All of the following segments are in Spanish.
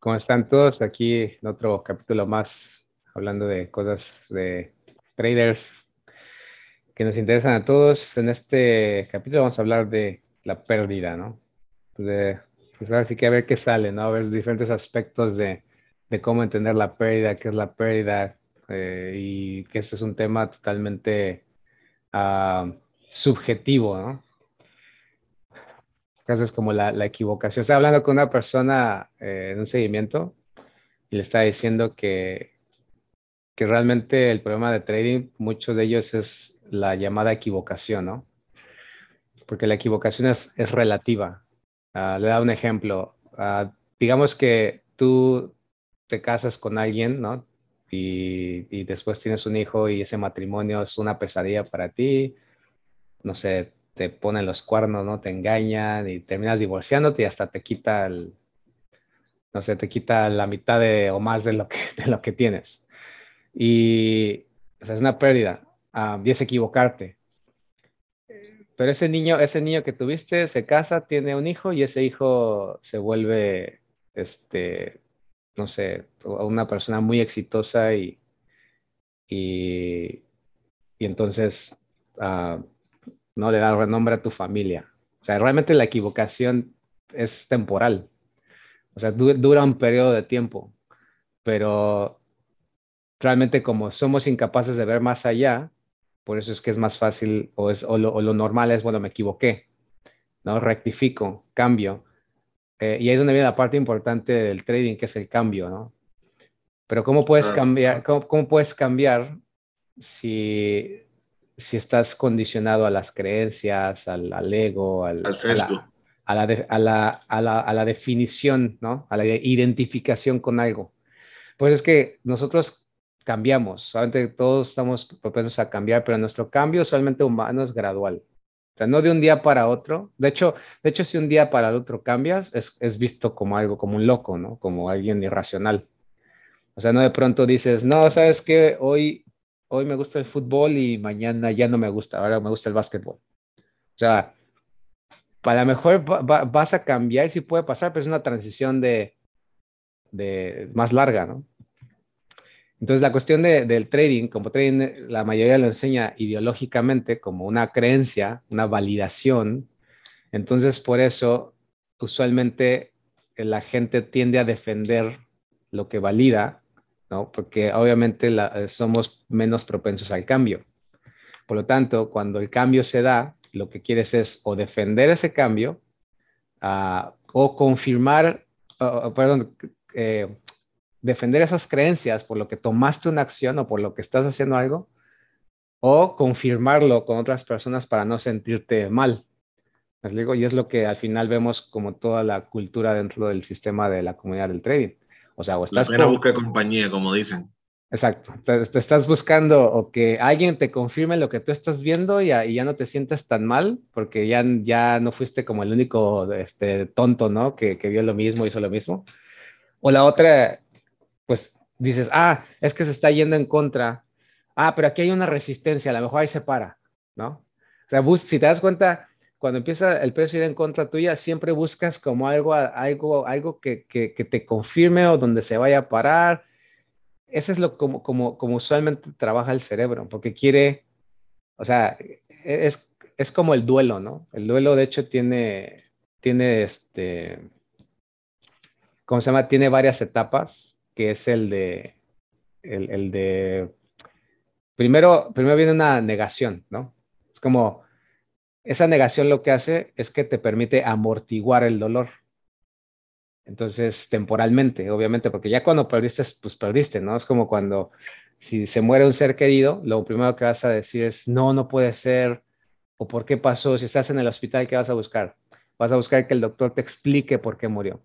¿Cómo están todos? Aquí en otro capítulo más, hablando de cosas de traders que nos interesan a todos. En este capítulo vamos a hablar de la pérdida, ¿no? De, pues ahora sí que a ver qué sale, ¿no? A ver diferentes aspectos de, cómo entender la pérdida, qué es la pérdida, eh, y que este es un tema totalmente uh, subjetivo, ¿no? Es como la, la equivocación. Estaba hablando con una persona eh, en un seguimiento y le estaba diciendo que, que realmente el problema de trading, muchos de ellos es la llamada equivocación, ¿no? Porque la equivocación es, es relativa. Uh, le da un ejemplo. Uh, digamos que tú te casas con alguien, ¿no? Y, y, después tienes un hijo y ese matrimonio es una pesadilla para ti. No sé, te ponen los cuernos, ¿no? Te engañan y terminas divorciándote y hasta te quita el, no sé, te quita la mitad de, o más de lo que, de lo que tienes. Y o sea, es una pérdida um, y es equivocarte. Pero ese niño, ese niño que tuviste se casa, tiene un hijo y ese hijo se vuelve, este, no sé, una persona muy exitosa y, y, y entonces uh, ¿no? Le da renombre a tu familia. O sea, realmente la equivocación es temporal. O sea, dura un periodo de tiempo, pero realmente como somos incapaces de ver más allá, por eso es que es más fácil o, es, o, lo, normal es, bueno, me equivoqué, ¿no? Rectifico, cambio. Eh, y ahí es donde viene la parte importante del trading, que es el cambio, ¿no? Pero ¿cómo puedes cambiar, cómo, cómo puedes cambiar si si estás condicionado a las creencias, al, al ego, al, al sesgo. A la, a, la, a, la, a la, definición, ¿no? A la identificación con algo. Pues es que nosotros cambiamos, solamente todos estamos propensos a cambiar, pero nuestro cambio solamente humano es gradual. O sea, no de un día para otro. De hecho, de hecho si un día para el otro cambias, es, es visto como algo, como un loco, ¿no? Como alguien irracional. O sea, no de pronto dices, no, sabes que hoy hoy me gusta el fútbol y mañana ya no me gusta, ahora me gusta el básquetbol. O sea, para mejor vas a cambiar, sí puede pasar, pero es una transición de, de más larga, ¿no? Entonces, la cuestión de, del trading, como trading, la mayoría lo enseña ideológicamente como una creencia, una validación. Entonces, por eso, usualmente la gente tiende a defender lo que valida ¿no? Porque obviamente eh, somos menos propensos al cambio. Por lo tanto, cuando el cambio se da, lo que quieres es o defender ese cambio uh, o confirmar, uh, perdón, eh, defender esas creencias por lo que tomaste una acción o por lo que estás haciendo algo, o confirmarlo con otras personas para no sentirte mal. Y es lo que al final vemos como toda la cultura dentro del sistema de la comunidad del trading. O sea, o estás... La pena busca compañía, como dicen. Exacto. Te, estás buscando o que alguien te confirme lo que tú estás viendo y, ya no te sientas tan mal porque ya, ya no fuiste como el único este, tonto, ¿no? Que, que vio lo mismo, hizo lo mismo. O la otra, pues dices, ah, es que se está yendo en contra. Ah, pero aquí hay una resistencia, a lo mejor ahí se para, ¿no? O sea, si te das cuenta, cuando empieza el precio a ir en contra tuya, siempre buscas como algo, algo, algo que, que, que te confirme o donde se vaya a parar. Eso es lo como, como, como usualmente trabaja el cerebro, porque quiere, o sea, es, es como el duelo, ¿no? El duelo, de hecho, tiene, tiene este, ¿cómo se llama? Tiene varias etapas, que es el de, el, el de, primero, primero viene una negación, ¿no? Es como, esa negación lo que hace es que te permite amortiguar el dolor. Entonces, temporalmente, obviamente, porque ya cuando perdiste, pues perdiste, ¿no? Es como cuando si se muere un ser querido, lo primero que vas a decir es, no, no puede ser, o por qué pasó, si estás en el hospital, ¿qué vas a buscar? Vas a buscar que el doctor te explique por qué murió.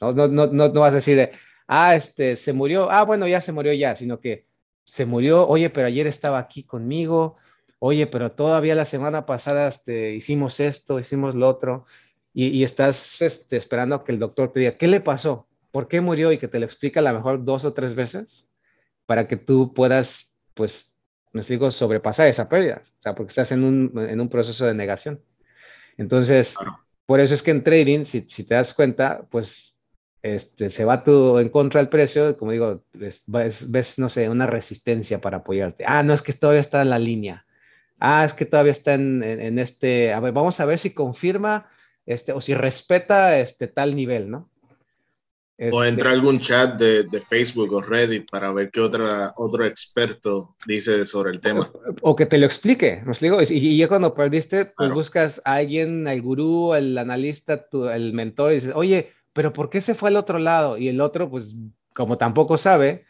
No, no, no, no, vas a decir, ah, este, se murió, ah, bueno, ya se murió ya, sino que se murió, oye, pero ayer estaba aquí conmigo, oye, pero todavía la semana pasada este, hicimos esto, hicimos lo otro, y, estás este, esperando que el doctor te diga, ¿qué le pasó? ¿Por qué murió? Y que te lo explique a lo mejor dos o tres veces para que tú puedas, pues, me explico, sobrepasar esa pérdida, o sea, porque estás en un, en un proceso de negación. Entonces, por eso es que en trading, si, si te das cuenta, pues este, se va tú en contra del precio, como digo, ves, ves, no sé, una resistencia para apoyarte. Ah, no, es que todavía está en la línea. Ah, es que todavía está en, en, este, a ver, vamos a ver si confirma este, o si respeta este tal nivel, ¿no? o entra Este, algún chat de, de, Facebook o Reddit para ver qué otra, otro experto dice sobre el tema. O, o que te lo explique, ¿me explico? Y, y ya cuando perdiste, pues claro. buscas a alguien, al gurú, el analista, tu, el mentor, y dices, oye, pero ¿por qué se fue al otro lado? Y el otro, pues como tampoco sabe,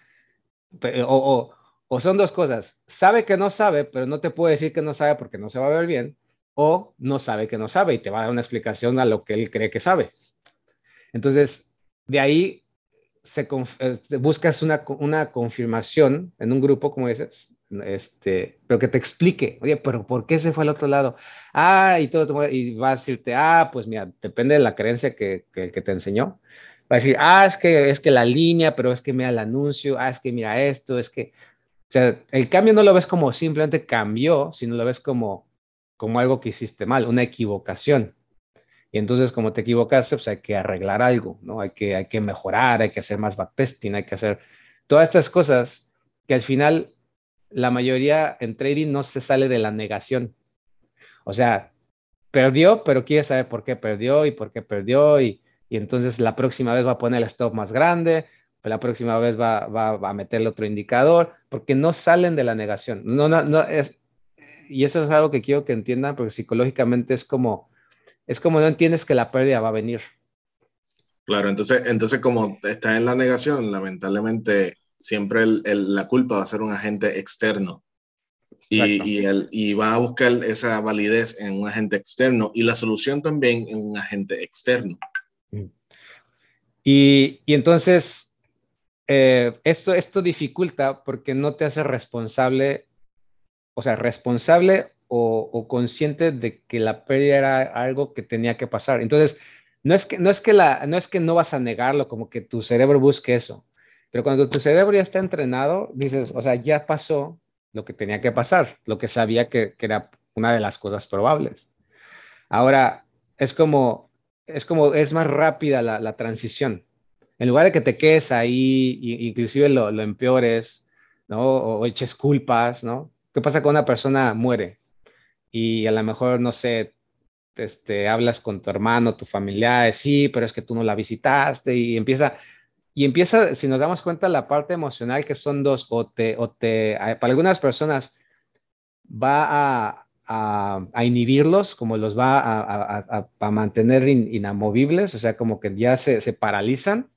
o, o, o son dos cosas, sabe que no sabe, pero no te puede decir que no sabe porque no se va a ver bien, o no sabe que no sabe y te va a dar una explicación a lo que él cree que sabe. Entonces, de ahí se buscas una, una, confirmación en un grupo, como dices, este, pero que te explique, oye, pero ¿por qué se fue al otro lado? Ah, y todo, y va a decirte, ah, pues mira, depende de la creencia que, que, que te enseñó. Va a decir, ah, es que, es que la línea, pero es que mira el anuncio, ah, es que mira esto, es que, sea, el cambio no lo ves como simplemente cambió, sino lo ves como, como algo que hiciste mal, una equivocación. Y entonces, como te equivocaste, pues hay que arreglar algo, ¿no? Hay que, hay que mejorar, hay que hacer más backtesting, hay que hacer todas estas cosas que al final la mayoría en trading no se sale de la negación. O sea, perdió, pero quiere saber por qué perdió y por qué perdió y, y entonces la próxima vez va a poner el stop más grande, la próxima vez va, va, va a meterle otro indicador, porque no salen de la negación. No, no, no es, y eso es algo que quiero que entiendan, porque psicológicamente es como, es como no entiendes que la pérdida va a venir. Claro, entonces, entonces como está en la negación, lamentablemente siempre el, el, la culpa va a ser un agente externo. Y, y, el, y, va a buscar esa validez en un agente externo y la solución también en un agente externo. Y, y entonces, eh, esto, esto dificulta porque no te hace responsable, o sea, responsable o, consciente de que la pérdida era algo que tenía que pasar. Entonces, no es que no, es que la, no, es que no vas a negarlo, como que tu cerebro busque eso, pero cuando tu cerebro ya está entrenado, dices, o sea, ya pasó lo que tenía que pasar, lo que sabía que, era una de las cosas probables. Ahora, es como, es como, es más rápida la transición. En lugar de que te quedes ahí, inclusive lo, lo empeores, ¿no? O, o eches culpas, ¿no? ¿Qué pasa cuando una persona muere? y a lo mejor, no sé, este, hablas con tu hermano, tu familiar, sí, pero es que tú no la visitaste y empieza, y empieza, si nos damos cuenta, la parte emocional que son dos, o te, o te para algunas personas va a, a, a inhibirlos, como los va a, a, mantener in, inamovibles, o sea, como que ya se, se paralizan,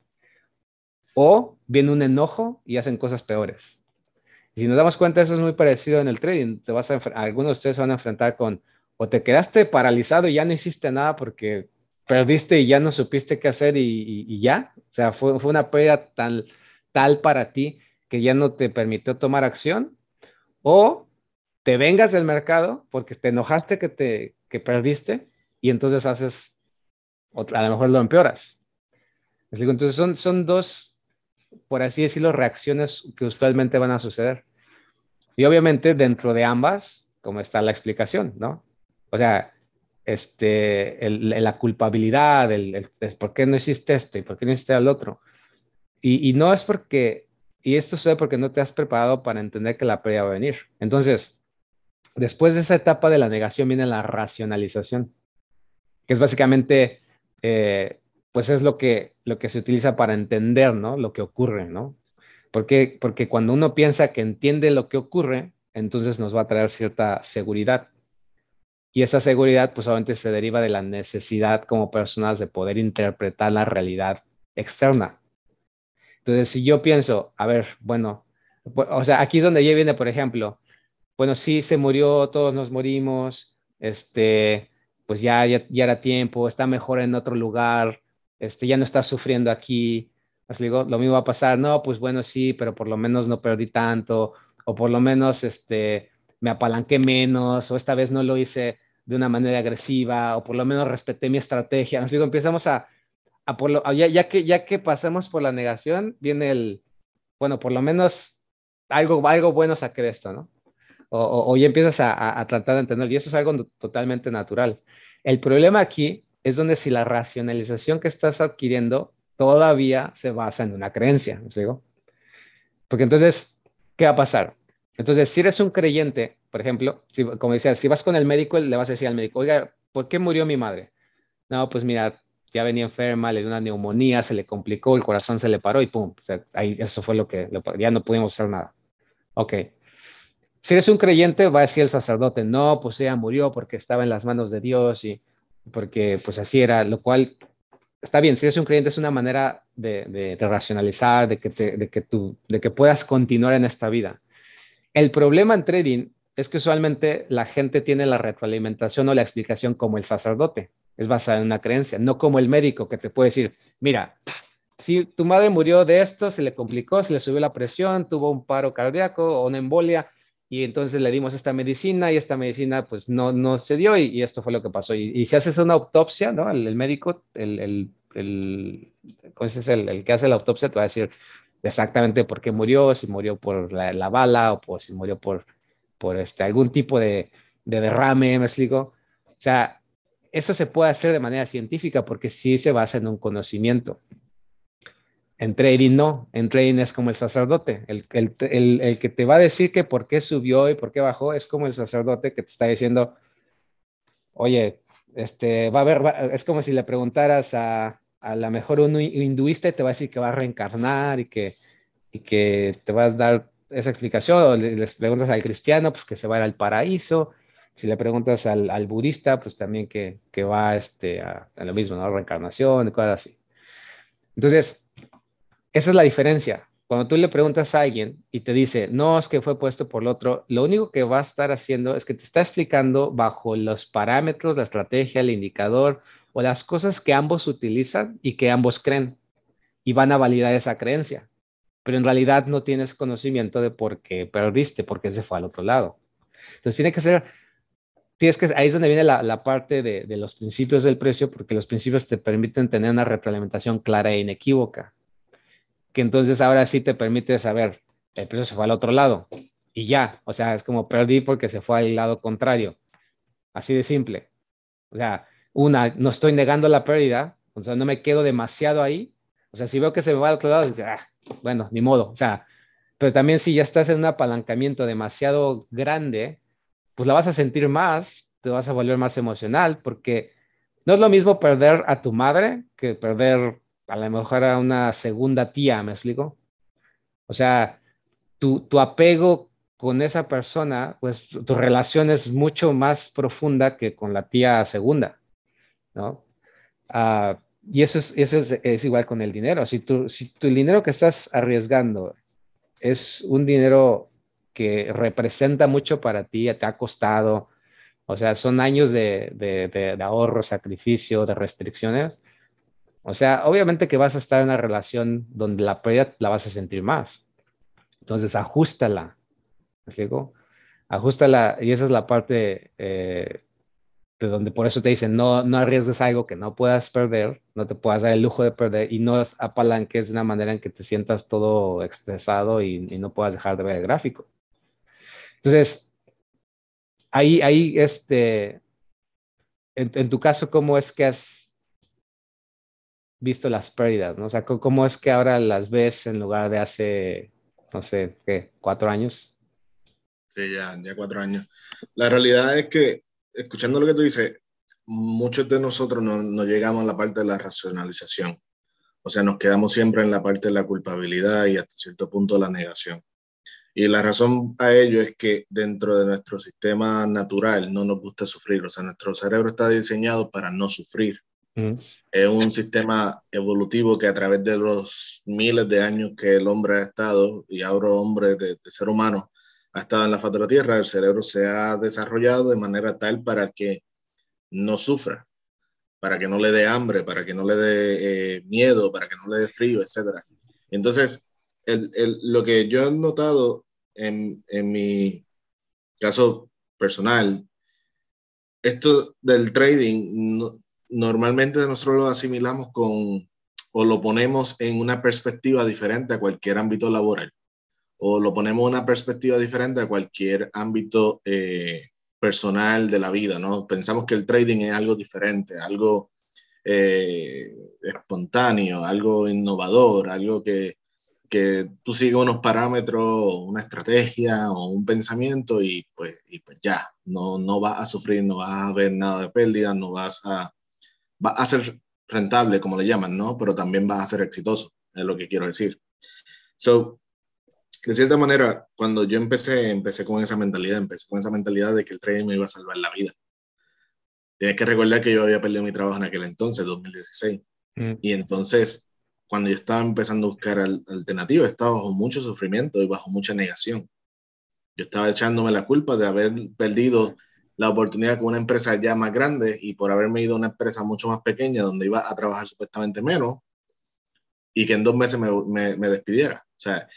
o viene un enojo y hacen cosas peores. Si nos damos cuenta, eso es muy parecido en el trading. Te vas a, algunos de ustedes se van a enfrentar con o te quedaste paralizado y ya no hiciste nada porque perdiste y ya no supiste qué hacer y, ya. O sea, fue, una pérdida tal, tal para ti que ya no te permitió tomar acción. O te vengas del mercado porque te enojaste que, te, que perdiste y entonces haces, a lo mejor lo empeoras. Entonces son, son dos, por así decirlo, reacciones que usualmente van a suceder. Y obviamente dentro de ambas, como está la explicación, ¿no? O sea, este, la culpabilidad, el, por qué no hiciste esto y por qué no hiciste el otro. Y, y, no es porque, y esto sucede porque no te has preparado para entender que la pérdida va a venir. Entonces, después de esa etapa de la negación viene la racionalización, que es básicamente, eh, pues es lo que, lo que se utiliza para entender, ¿no? Lo que ocurre, ¿no? Porque, porque cuando uno piensa que entiende lo que ocurre, entonces nos va a traer cierta seguridad. Y esa seguridad, pues obviamente se deriva de la necesidad como personas de poder interpretar la realidad externa. Entonces, si yo pienso, a ver, bueno, o sea, aquí es donde ya viene, por ejemplo, bueno, sí se murió, todos nos morimos, este, pues ya, ya, ya era tiempo, está mejor en otro lugar, este, ya no está sufriendo aquí, pues digo, lo mismo va a pasar, no, pues bueno, sí, pero por lo menos no perdí tanto, o por lo menos este, me apalanqué menos, o esta vez no lo hice de una manera agresiva, o por lo menos respeté mi estrategia. Nos digo, empezamos a, a por lo, ya, ya, que, ya que pasamos por la negación, viene el, bueno, por lo menos algo, algo bueno saqué de esto, ¿no? O, o, o ya empiezas a, a, a, tratar de entender, y eso es algo totalmente natural. El problema aquí es donde si la racionalización que estás adquiriendo todavía se basa en una creencia, ¿me digo? Porque entonces, ¿qué va a pasar? Entonces, si eres un creyente, por ejemplo, si, como decía, si vas con el médico, le vas a decir al médico, oiga, ¿por qué murió mi madre? No, pues mira, ya venía enferma, le dio una neumonía, se le complicó, el corazón se le paró y pum, o sea, ahí eso fue lo que, ya no pudimos hacer nada. Ok. Si eres un creyente, va a decir el sacerdote, no, pues ella murió porque estaba en las manos de Dios y porque pues así era, lo cual está bien, si eres un creyente es una manera de, de, racionalizar, de que, te, de, que tú, de que puedas continuar en esta vida. El problema en trading es que usualmente la gente tiene la retroalimentación o la explicación como el sacerdote es basada en una creencia, no como el médico que te puede decir, mira, si tu madre murió de esto, se le complicó, se le subió la presión, tuvo un paro cardíaco o una embolia, y entonces le dimos esta medicina y esta medicina pues no, no se dio y, esto fue lo que pasó. Y, si haces una autopsia, ¿no? El, médico, el, el, el, es el, el, que hace la autopsia te va a decir exactamente por qué murió, si murió por la, bala o si murió por, por este, algún tipo de, de derrame, me explico. O sea, eso se puede hacer de manera científica porque sí se basa en un conocimiento. En trading no, en trading es como el sacerdote, el, el, el, que te va a decir que por qué subió y por qué bajó, es como el sacerdote que te está diciendo, oye, este, va a haber, es como si le preguntaras a, a lo mejor un hinduista y te va a decir que va a reencarnar y que, y que te va a dar esa explicación, o les preguntas al cristiano, pues que se va a ir al paraíso, si le preguntas al, al budista, pues también que, que va este, a, lo mismo, ¿no? Reencarnación y cosas así. Entonces, esa es la diferencia. Cuando tú le preguntas a alguien y te dice, no, es que fue puesto por el otro, lo único que va a estar haciendo es que te está explicando bajo los parámetros, la estrategia, el indicador o las cosas que ambos utilizan y que ambos creen y van a validar esa creencia. Pero en realidad no tienes conocimiento de por qué perdiste, porque se fue al otro lado. Entonces tiene que ser tienes que, ahí es donde viene la, parte de, de, los principios del precio, porque los principios te permiten tener una retroalimentación clara e inequívoca, que entonces ahora sí te permite saber, el precio se fue al otro lado y ya, o sea, es como perdí porque se fue al lado contrario, así de simple. O sea, una, no estoy negando la pérdida, o sea, no me quedo demasiado ahí, o sea, si veo que se me va al otro lado, ah, bueno, ni modo, o sea, pero también si ya estás en un apalancamiento demasiado grande, pues la vas a sentir más, te vas a volver más emocional, porque no es lo mismo perder a tu madre que perder a lo mejor a una segunda tía, ¿me explico? O sea, tu, tu apego con esa persona, pues tu relación es mucho más profunda que con la tía segunda, ¿no? Ah, y eso, es, eso es, igual con el dinero. Si tu, si tu dinero que estás arriesgando es un dinero que representa mucho para ti, te ha costado, o sea, son años de, de, ahorro, sacrificio, de restricciones. O sea, obviamente que vas a estar en una relación donde la pérdida la vas a sentir más. Entonces, ajustala. ¿Me explico? Ajustala, y esa es la parte eh, de donde por eso te dicen, no, no arriesgues algo que no puedas perder, no te puedas dar el lujo de perder y no apalanques de una manera en que te sientas todo estresado y, no puedas dejar de ver el gráfico. Entonces, ahí, ahí, este, en, tu caso, ¿cómo es que has visto las pérdidas? ¿no? O sea, ¿cómo es que ahora las ves en lugar de hace, no sé, ¿qué? ¿Cuatro años? Sí, ya, ya cuatro años. La realidad es que, escuchando lo que tú dices, muchos de nosotros no, no llegamos a la parte de la racionalización. O sea, nos quedamos siempre en la parte de la culpabilidad y hasta cierto punto la negación. Y la razón a ello es que dentro de nuestro sistema natural no nos gusta sufrir, o sea, nuestro cerebro está diseñado para no sufrir. Es un sistema evolutivo que a través de los miles de años que el hombre ha estado, y ahora hombre de, ser humano, ha estado en la faz de la Tierra, el cerebro se ha desarrollado de manera tal para que no sufra, para que no le dé hambre, para que no le dé eh, miedo, para que no le dé frío, etc. Entonces, el, el, lo que yo he notado en, en mi caso personal, esto del trading, normalmente nosotros lo asimilamos con o lo ponemos en una perspectiva diferente a cualquier ámbito laboral o lo ponemos en una perspectiva diferente a cualquier ámbito eh, personal de la vida, ¿no? Pensamos que el trading es algo diferente, algo eh, espontáneo, algo innovador, algo que, que tú sigues unos parámetros, una estrategia o un pensamiento y pues, y pues ya, no, no vas a sufrir, no vas a ver nada de pérdida, no vas a, va a ser rentable, como le llaman, ¿no? Pero también vas a ser exitoso, es lo que quiero decir. So, de cierta manera, cuando yo empecé, empecé con esa mentalidad, empecé con esa mentalidad de que el trading me iba a salvar la vida. Tienes que recordar que yo había perdido mi trabajo en aquel entonces, 2016. Mm. Y entonces cuando yo estaba empezando a buscar alternativas, estaba bajo mucho sufrimiento y bajo mucha negación. Yo estaba echándome la culpa de haber perdido la oportunidad con una empresa ya más grande y por haberme ido a una empresa mucho más pequeña donde iba a trabajar supuestamente menos y que en dos meses me, me, me despidiera. O sea,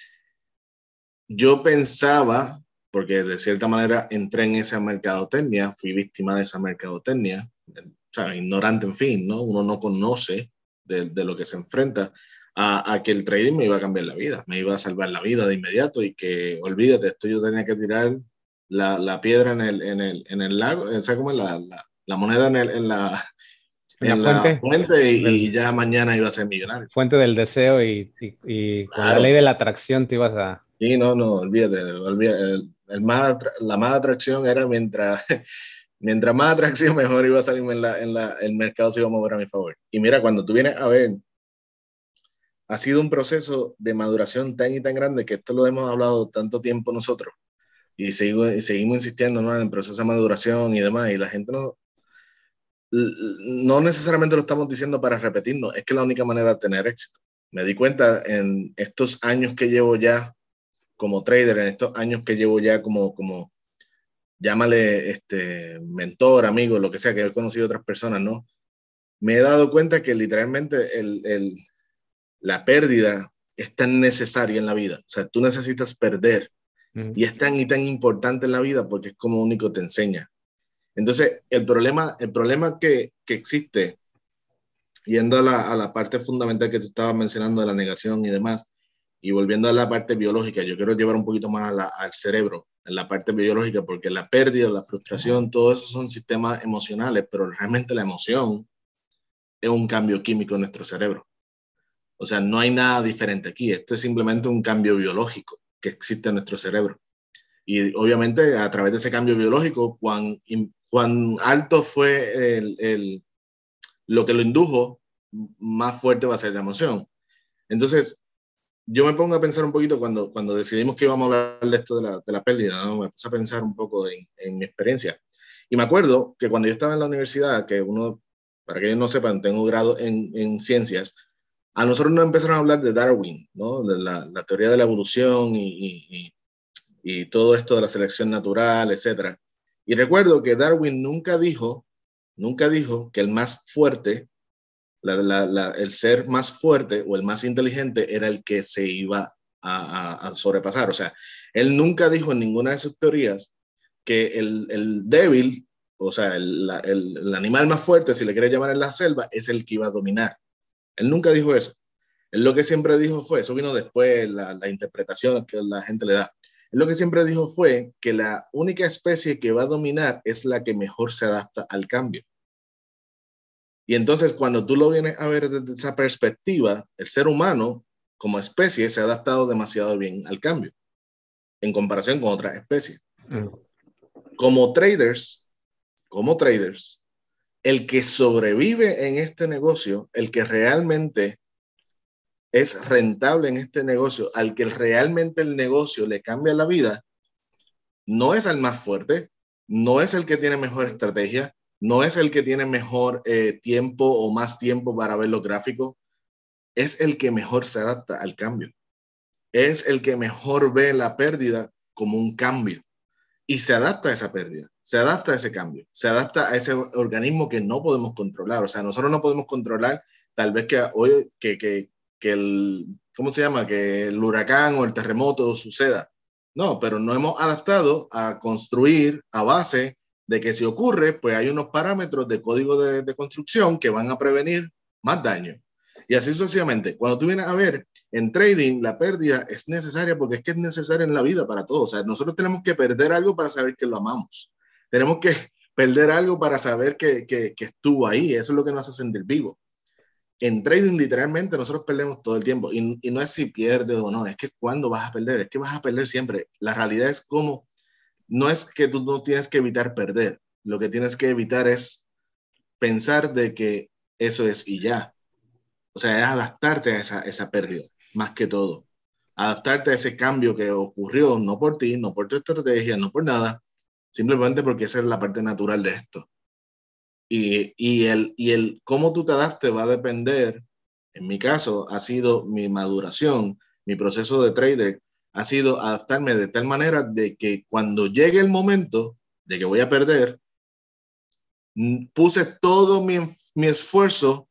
yo pensaba, porque de cierta manera entré en esa mercadotecnia, fui víctima de esa mercadotecnia, o sea, ignorante, en fin, ¿no? Uno no conoce de, lo que se enfrenta, a, que el trading me iba a cambiar la vida, me iba a salvar la vida de inmediato y que, olvídate, esto yo tenía que tirar la, la piedra en el, en, el, en el lago, ¿sabes cómo es la, la, moneda en, el, en la... En la, fuente, y, ya mañana iba a ser millonario. Fuente del deseo y, y, con la ley de la atracción te ibas a... Sí, no, no, olvídate, olvídate el, más, la más atracción era mientras mientras más atracción, mejor iba a salirme en, la, en la, el mercado se iba a mover a mi favor. Y mira, cuando tú vienes a ver, ha sido un proceso de maduración tan y tan grande que esto lo hemos hablado tanto tiempo nosotros y, sigo, seguimos insistiendo ¿no? en el proceso de maduración y demás, y la gente no, no necesariamente lo estamos diciendo para repetirnos, es que la única manera de tener éxito. Me di cuenta en estos años que llevo ya como trader, en estos años que llevo ya como, como, llámale este, mentor, amigo, lo que sea, que he conocido otras personas, ¿no? Me he dado cuenta que literalmente el, el, la pérdida es tan necesaria en la vida. O sea, tú necesitas perder. Y es tan y tan importante en la vida porque es como único te enseña. Entonces, el problema, el problema que, que existe, yendo a la, a la, parte fundamental que tú estabas mencionando de la negación y demás, y volviendo a la parte biológica, yo quiero llevar un poquito más al cerebro en la parte biológica, porque la pérdida, la frustración, todo eso son sistemas emocionales, pero realmente la emoción es un cambio químico en nuestro cerebro. O sea, no hay nada diferente aquí, esto es simplemente un cambio biológico que existe en nuestro cerebro. Y obviamente a través de ese cambio biológico, cuán, cuán alto fue el, el, lo que lo indujo, más fuerte va a ser la emoción. Entonces, yo me pongo a pensar un poquito cuando, cuando decidimos que íbamos a hablar de esto de la, de la pérdida, ¿no? me puse a pensar un poco en, en, mi experiencia. Y me acuerdo que cuando yo estaba en la universidad, que uno, para que no sepan, tengo grado en, en ciencias, a nosotros nos empezaron a hablar de Darwin, ¿no? de la, teoría de la evolución y, todo esto de la selección natural, etc. Y recuerdo que Darwin nunca dijo, nunca dijo que el más fuerte el ser más fuerte o el más inteligente era el que se iba a, sobrepasar. O sea, él nunca dijo en ninguna de sus teorías que el, débil, o sea, el, animal más fuerte, si le quiere llamar en la selva, es el que iba a dominar. Él nunca dijo eso. Él lo que siempre dijo fue, eso vino después, la, la interpretación que la gente le da. Él lo que siempre dijo fue que la única especie que va a dominar es la que mejor se adapta al cambio. Y entonces cuando tú lo vienes a ver desde esa perspectiva, el ser humano como especie se ha adaptado demasiado bien al cambio en comparación con otras especies. Mm. Como traders, como traders, el que sobrevive en este negocio, el que realmente es rentable en este negocio, al que realmente el negocio le cambia la vida, no es el más fuerte, no es el que tiene mejor estrategia, no es el que tiene mejor eh, tiempo o más tiempo para ver los gráficos, es el que mejor se adapta al cambio. Es el que mejor ve la pérdida como un cambio y se adapta a esa pérdida, se adapta a ese cambio, se adapta a ese organismo que no podemos controlar. O sea, nosotros no podemos controlar tal vez que hoy, que, que, que el, ¿cómo se llama? Que el huracán o el terremoto suceda. No, pero no hemos adaptado a construir a base de que si ocurre, pues hay unos parámetros de código de, construcción que van a prevenir más daño. Y así sucesivamente. Cuando tú vienes a ver en trading, la pérdida es necesaria porque es que es necesaria en la vida para todos. O sea, nosotros tenemos que perder algo para saber que lo amamos. Tenemos que perder algo para saber que, que, que, estuvo ahí. Eso es lo que nos hace sentir vivo. En trading, literalmente, nosotros perdemos todo el tiempo. Y, y no es si pierdes o no, es que cuando vas a perder, es que vas a perder siempre. La realidad es como, no es que tú no tienes que evitar perder. Lo que tienes que evitar es pensar de que eso es y ya. O sea, es adaptarte a esa, esa pérdida, más que todo. Adaptarte a ese cambio que ocurrió, no por ti, no por tu estrategia, no por nada, simplemente porque esa es la parte natural de esto. Y, y, el, y el cómo tú te adaptes va a depender, en mi caso, ha sido mi maduración, mi proceso de trader, ha sido adaptarme de tal manera de que cuando llegue el momento de que voy a perder, puse todo mi, mi esfuerzo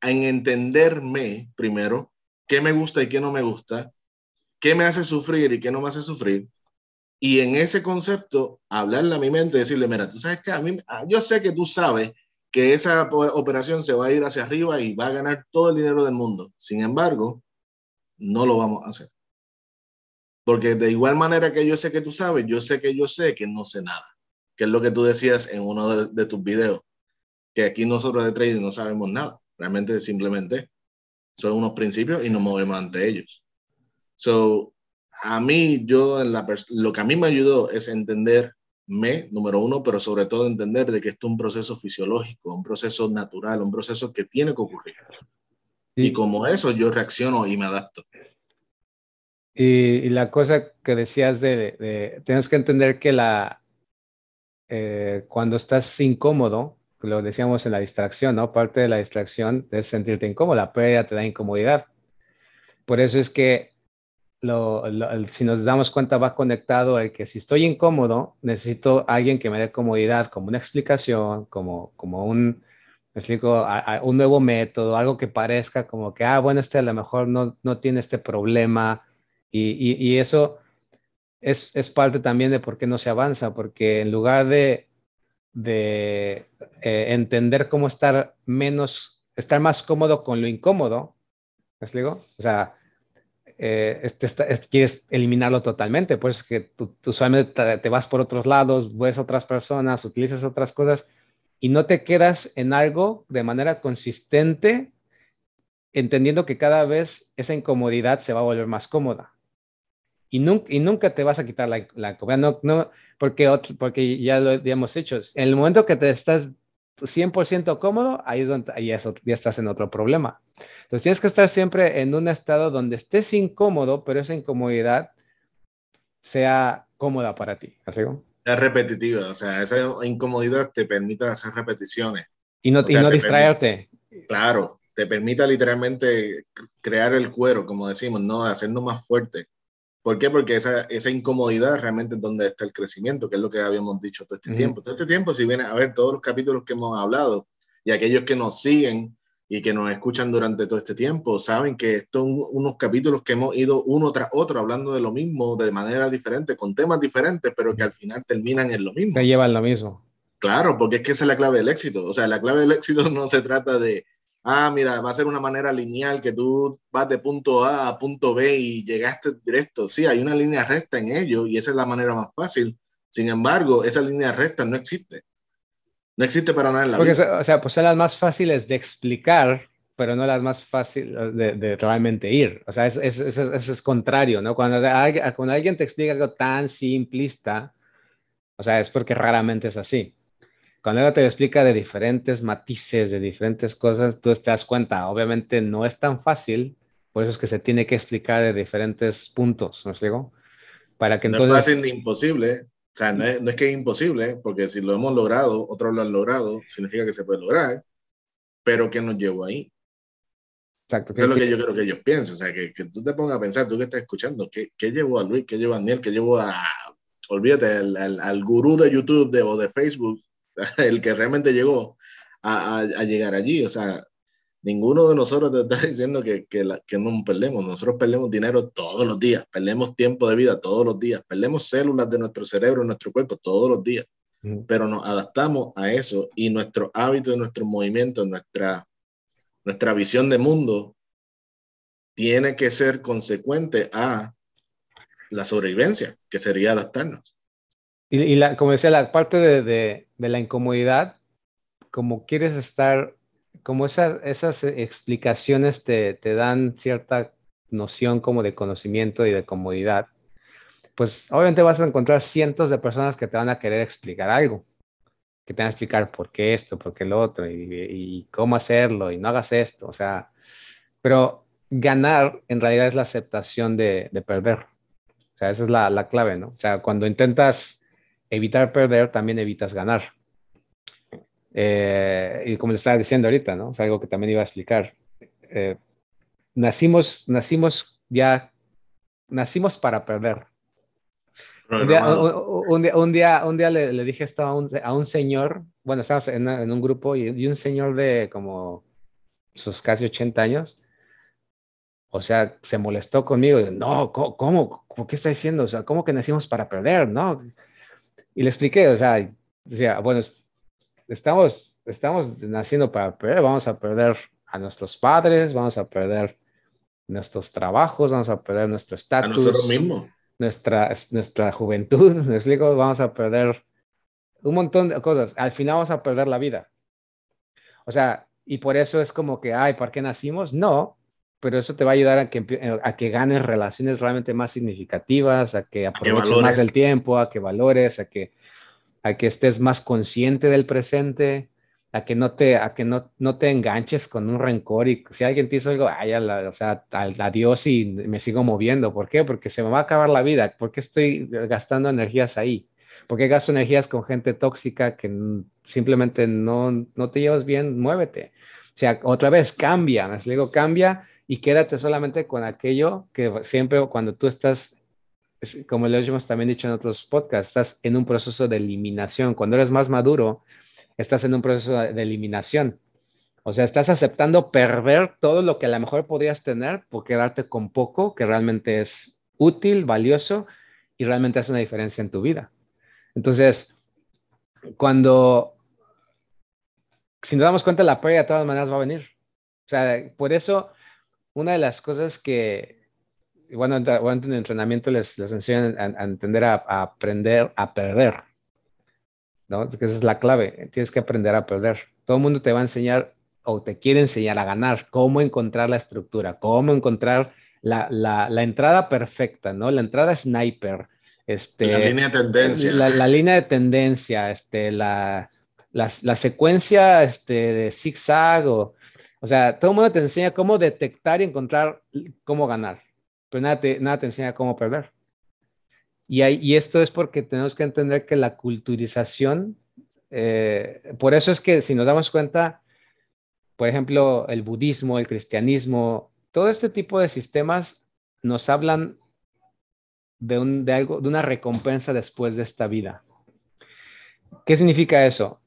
en entenderme primero, qué me gusta y qué no me gusta, qué me hace sufrir y qué no me hace sufrir, y en ese concepto, hablarle a mi mente decirle, mira, tú sabes que a mí, ah, yo sé que tú sabes que esa operación se va a ir hacia arriba y va a ganar todo el dinero del mundo. Sin embargo, no lo vamos a hacer. Porque de igual manera que yo sé que tú sabes, yo sé que yo sé que no sé nada. Que es lo que tú decías en uno de, tus videos. Que aquí nosotros de trading no sabemos nada. Realmente simplemente son unos principios y nos movemos ante ellos. So, a mí, yo, en la lo que a mí me ayudó es entenderme, número uno, pero sobre todo entender de que esto es un proceso fisiológico, un proceso natural, un proceso que tiene que ocurrir. Y como eso, yo reacciono y me adapto. Y, la cosa que decías de, tienes que entender que la, eh, cuando estás incómodo, lo decíamos en la distracción, ¿no? Parte de la distracción es sentirte incómodo, la pérdida te da incomodidad. Por eso es que si nos damos cuenta, va conectado el que si estoy incómodo, necesito alguien que me dé comodidad, como una explicación, como, como un, explico, un nuevo método, algo que parezca como que, ah, bueno, este a lo mejor no, no tiene este problema. Y, y, eso es, es, parte también de por qué no se avanza, porque en lugar de, de eh, entender cómo estar menos, estar más cómodo con lo incómodo, ¿me explico? O sea, eh, este, quieres eliminarlo totalmente, pues que tú, tú solamente te, vas por otros lados, ves otras personas, utilizas otras cosas y no te quedas en algo de manera consistente, entendiendo que cada vez esa incomodidad se va a volver más cómoda. Y nunca, te vas a quitar la, la no, porque, ya lo hemos hecho. En el momento que te estás 100% cómodo, ahí es donde ahí ya estás en otro problema. Entonces tienes que estar siempre en un estado donde estés incómodo, pero esa incomodidad sea cómoda para ti. Es repetitiva, o sea, esa incomodidad te permite hacer repeticiones. Y no, y no distraerte. claro, te permite literalmente crear el cuero, como decimos, ¿no? Hacernos más fuerte. ¿Por qué? Porque esa, esa incomodidad realmente es donde está el crecimiento, que es lo que habíamos dicho todo este tiempo. Todo este tiempo, si viene a ver todos los capítulos que hemos hablado y aquellos que nos siguen y que nos escuchan durante todo este tiempo, saben que estos son unos capítulos que hemos ido uno tras otro hablando de lo mismo, de manera diferente, con temas diferentes, pero que al final terminan en lo mismo. Que llevan lo mismo. Claro, porque es que esa es la clave del éxito. O sea, la clave del éxito no se trata de, ah, mira, va a ser una manera lineal que tú vas de punto A a punto B y llegaste directo. Sí, hay una línea recta en ello y esa es la manera más fácil. Sin embargo, esa línea recta no existe. No existe para nada en la Porque, vida. O sea, pues son las más fáciles de explicar, pero no las más fáciles de, realmente ir. O sea, eso es, es, es, es, contrario, ¿no? Cuando, cuando alguien te explica algo tan simplista, o sea, es porque raramente es así cuando ella te explica de diferentes matices, de diferentes cosas, tú te das cuenta, obviamente no es tan fácil, por eso es que se tiene que explicar de diferentes puntos, ¿no digo? Para que entonces... No es fácil ni imposible, o sea, no es, no es, que es imposible, porque si lo hemos logrado, otros lo han logrado, significa que se puede lograr, pero ¿qué nos llevó ahí? Exacto. Eso es lo que yo creo que ellos piensan, o sea, que, que tú te pongas a pensar, tú que estás escuchando, ¿qué, ¿qué, llevó a Luis? ¿Qué llevó a Daniel? ¿Qué llevó a, olvídate, al, al, al gurú de YouTube de, o de Facebook el que realmente llegó a, a, llegar allí. O sea, ninguno de nosotros te está diciendo que, que, que, no perdemos. Nosotros perdemos dinero todos los días, perdemos tiempo de vida todos los días, perdemos células de nuestro cerebro, nuestro cuerpo todos los días. Pero nos adaptamos a eso y nuestro hábito, nuestro movimiento, nuestra, nuestra visión de mundo tiene que ser consecuente a la sobrevivencia, que sería adaptarnos. Y, la, como decía, la parte de, de, de, la incomodidad, como quieres estar, como esas, esas explicaciones te, dan cierta noción como de conocimiento y de comodidad, pues obviamente vas a encontrar cientos de personas que te van a querer explicar algo, que te van a explicar por qué esto, por qué lo otro, y, cómo hacerlo, y no hagas esto, o sea, pero ganar en realidad es la aceptación de, de perder. O sea, esa es la, la, clave, ¿no? O sea, cuando intentas evitar perder, también evitas ganar. Eh, y como le estaba diciendo ahorita, ¿no? Es algo que también iba a explicar. Eh, nacimos, nacimos ya, nacimos para perder. Un día, un, un día, un día, le, le, dije esto a un, a un señor, bueno, estaba en, en un grupo y, y, un señor de como sus casi 80 años, o sea, se molestó conmigo. No, ¿cómo? ¿cómo? ¿Qué está diciendo? O sea, ¿cómo que nacimos para perder? ¿No? Y le expliqué, o sea, decía, bueno, estamos, estamos naciendo para perder, vamos a perder a nuestros padres, vamos a perder nuestros trabajos, vamos a perder nuestro estatus. A nosotros mismos. Nuestra, nuestra juventud, me explico, vamos a perder un montón de cosas. Al final vamos a perder la vida. O sea, y por eso es como que, ay, ¿por qué nacimos? No, pero eso te va a ayudar a que, a que ganes relaciones realmente más significativas, a que aproveches más el tiempo, a que valores, a que, a que estés más consciente del presente, a que no te, a que no, no te enganches con un rencor y si alguien te hizo algo, ay, la, o sea, adiós y me sigo moviendo. ¿Por qué? Porque se me va a acabar la vida. ¿Por qué estoy gastando energías ahí? ¿Por qué gasto energías con gente tóxica que simplemente no, no te llevas bien? Muévete. O sea, otra vez, cambia. Me digo, cambia y quédate solamente con aquello que siempre cuando tú estás, como lo hemos también dicho en otros podcasts, estás en un proceso de eliminación. Cuando eres más maduro, estás en un proceso de eliminación. O sea, estás aceptando perder todo lo que a lo mejor podrías tener por quedarte con poco que realmente es útil, valioso y realmente hace una diferencia en tu vida. Entonces, cuando, si nos damos cuenta, la pérdida de todas maneras va a venir. O sea, por eso una de las cosas que, bueno, en el entrenamiento les, les enseñan a, entender, a, aprender a perder, ¿no? Que esa es la clave, tienes que aprender a perder. Todo el mundo te va a enseñar o te quiere enseñar a ganar, cómo encontrar la estructura, cómo encontrar la, la, la entrada perfecta, ¿no? La entrada sniper. Este, la línea de tendencia. La, la línea de tendencia, este, la, la, la secuencia este, de zigzag o o sea, todo el mundo te enseña cómo detectar y encontrar cómo ganar, pero nada te, nada te enseña cómo perder. Y, y esto es porque tenemos que entender que la culturización, eh, por eso es que si nos damos cuenta, por ejemplo, el budismo, el cristianismo, todo este tipo de sistemas nos hablan de, un, de algo, de una recompensa después de esta vida. ¿Qué significa eso?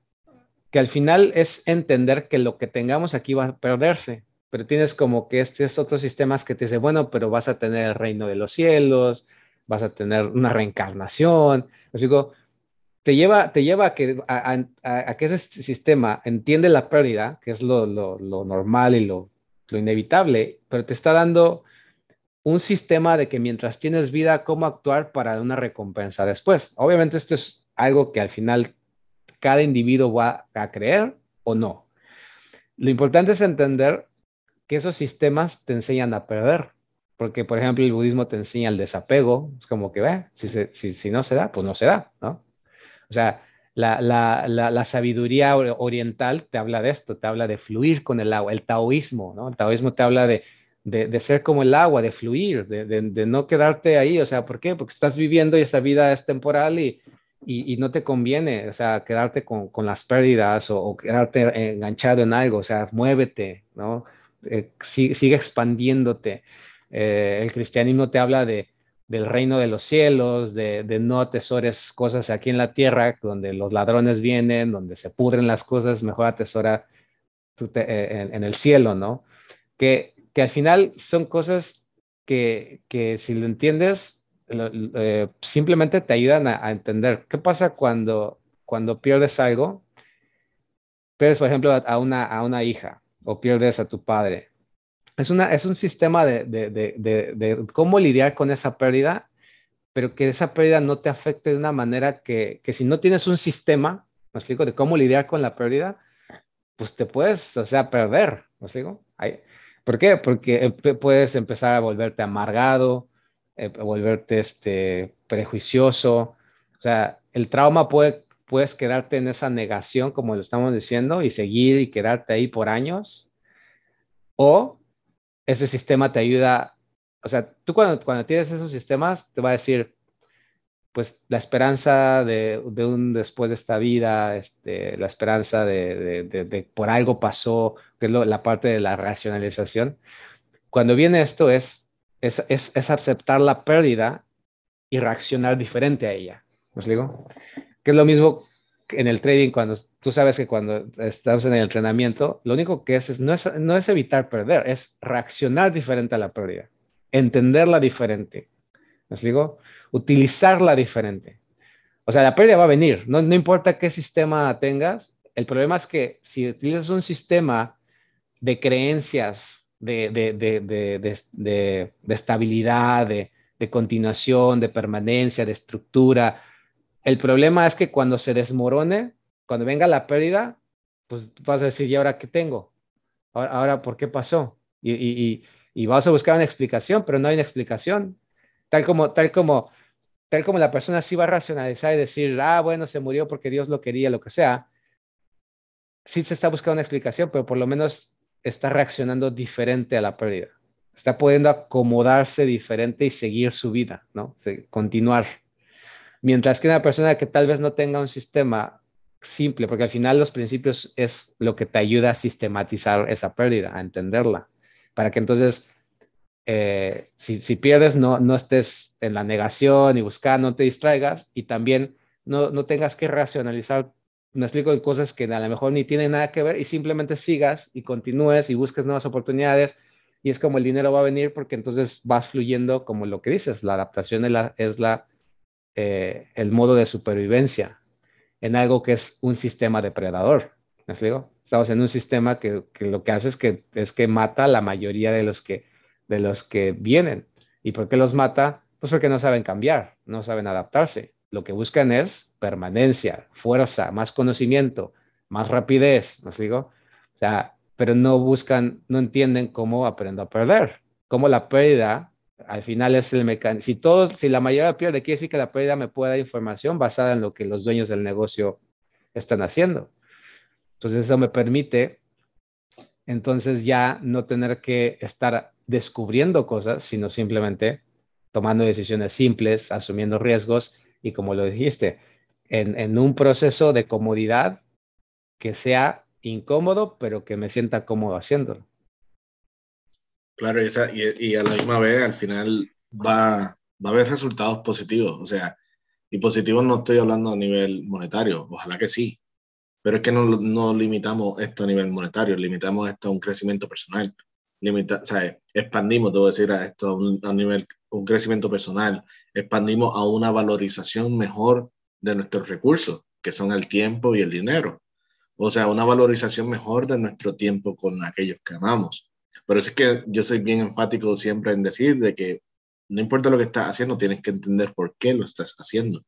que al final es entender que lo que tengamos aquí va a perderse, pero tienes como que estos otros sistemas que te dicen, bueno, pero vas a tener el reino de los cielos, vas a tener una reencarnación. Os digo, te lleva, te lleva a, que, a, que ese sistema entiende la pérdida, que es lo, lo, lo normal y lo, lo, inevitable, pero te está dando un sistema de que mientras tienes vida, cómo actuar para una recompensa después. Obviamente esto es algo que al final cada individuo va a creer o no. Lo importante es entender que esos sistemas te enseñan a perder, porque por ejemplo el budismo te enseña el desapego, es como que, ve, si, si, no se da, pues no se da, ¿no? O sea, la, la, la, sabiduría oriental te habla de esto, te habla de fluir con el agua, el taoísmo, ¿no? El taoísmo te habla de, de, de ser como el agua, de fluir, de, de, no quedarte ahí, o sea, ¿por qué? Porque estás viviendo y esa vida es temporal y, y, no te conviene, o sea, quedarte con, con las pérdidas o, quedarte enganchado en algo, o sea, muévete, ¿no? Eh, sigue, expandiéndote. Eh, el cristianismo te habla de, del reino de los cielos, de, no atesores cosas aquí en la tierra, donde los ladrones vienen, donde se pudren las cosas, mejor atesora eh, en, el cielo, ¿no? Que, que al final son cosas que, que si lo entiendes, simplemente te ayudan a, entender qué pasa cuando, cuando pierdes algo. Pierdes, por ejemplo, a una, a una hija o pierdes a tu padre. Es, una, es un sistema de, de, de, de cómo lidiar con esa pérdida pero que esa pérdida no te afecte de una manera que, que si no tienes un sistema, me explico, de cómo lidiar con la pérdida, pues te puedes, o sea, perder, me explico. ¿Por qué? Porque puedes empezar a volverte amargado, eh, volverte este, prejuicioso, o sea, el trauma puede, puedes quedarte en esa negación, como lo estamos diciendo, y seguir y quedarte ahí por años, o ese sistema te ayuda, o sea, tú cuando, cuando tienes esos sistemas, te va a decir, pues la esperanza de, de un después de esta vida, este, la esperanza de, de, de, por algo pasó, que es la parte de la racionalización. Cuando viene esto es, es, es, es aceptar la pérdida y reaccionar diferente a ella. ¿Me digo? Que es lo mismo en el trading, cuando tú sabes que cuando estamos en el entrenamiento, lo único que es, no, es no es evitar perder, es reaccionar diferente a la pérdida, entenderla diferente. ¿Me digo? Utilizarla diferente. O sea, la pérdida va a venir, no, no importa qué sistema tengas. El problema es que si utilizas un sistema de creencias, de, de, de, de estabilidad, de, continuación, de permanencia, de estructura, el problema es que cuando se desmorone, cuando venga la pérdida, pues vas a decir, ¿y ahora qué tengo? Ahora, ¿por qué pasó? Y, vas a buscar una explicación, pero no hay una explicación. Tal como, tal como, tal como la persona sí va a racionalizar y decir, ah, bueno, se murió porque Dios lo quería, lo que sea. Sí se está buscando una explicación, pero por lo menos está reaccionando diferente a la pérdida. Está pudiendo acomodarse diferente y seguir su vida, ¿no? continuar. Mientras que una persona que tal vez no tenga un sistema simple, porque al final los principios es lo que te ayuda a sistematizar esa pérdida, a entenderla, para que entonces, eh, si, pierdes, no, no estés en la negación y buscar, no te distraigas y también no, no tengas que racionalizar, me explico, en cosas que a lo mejor ni tienen nada que ver y simplemente sigas y continúes y busques nuevas oportunidades y es como el dinero va a venir porque entonces va fluyendo como lo que dices, la adaptación la, es la eh, el modo de supervivencia en algo que es un sistema depredador. ¿Me explico? Estamos en un sistema que, lo que hace es que, es que mata a la mayoría de los, que, de los que vienen. ¿Y por qué los mata? Pues porque no saben cambiar, no saben adaptarse. Lo que buscan es permanencia, fuerza, más conocimiento, más rapidez, ¿me explico? O sea, pero no buscan, no entienden cómo aprendo a perder, cómo la pérdida al final es el mecanismo. Si, todo, si la mayoría pierde, quiere decir que la pérdida me puede dar información basada en lo que los dueños del negocio están haciendo. Entonces eso me permite entonces ya no tener que estar descubriendo cosas, sino simplemente tomando decisiones simples, asumiendo riesgos y como lo dijiste, en, en un proceso de comodidad que sea incómodo, pero que me sienta cómodo haciéndolo. Claro, y, esa, y, a la misma vez al final va, va a haber resultados positivos, o sea, y positivos no estoy hablando a nivel monetario, ojalá que sí, pero es que no, no limitamos esto a nivel monetario, limitamos esto a un crecimiento personal, limita, o sea, expandimos, debo decir, a esto a nivel, un crecimiento personal, expandimos a una valorización mejor de nuestros recursos, que son el tiempo y el dinero. O sea, una valorización mejor de nuestro tiempo con aquellos que amamos. Pero es que yo soy bien enfático siempre en decir de que no importa lo que estás haciendo, tienes que entender por qué lo estás haciendo.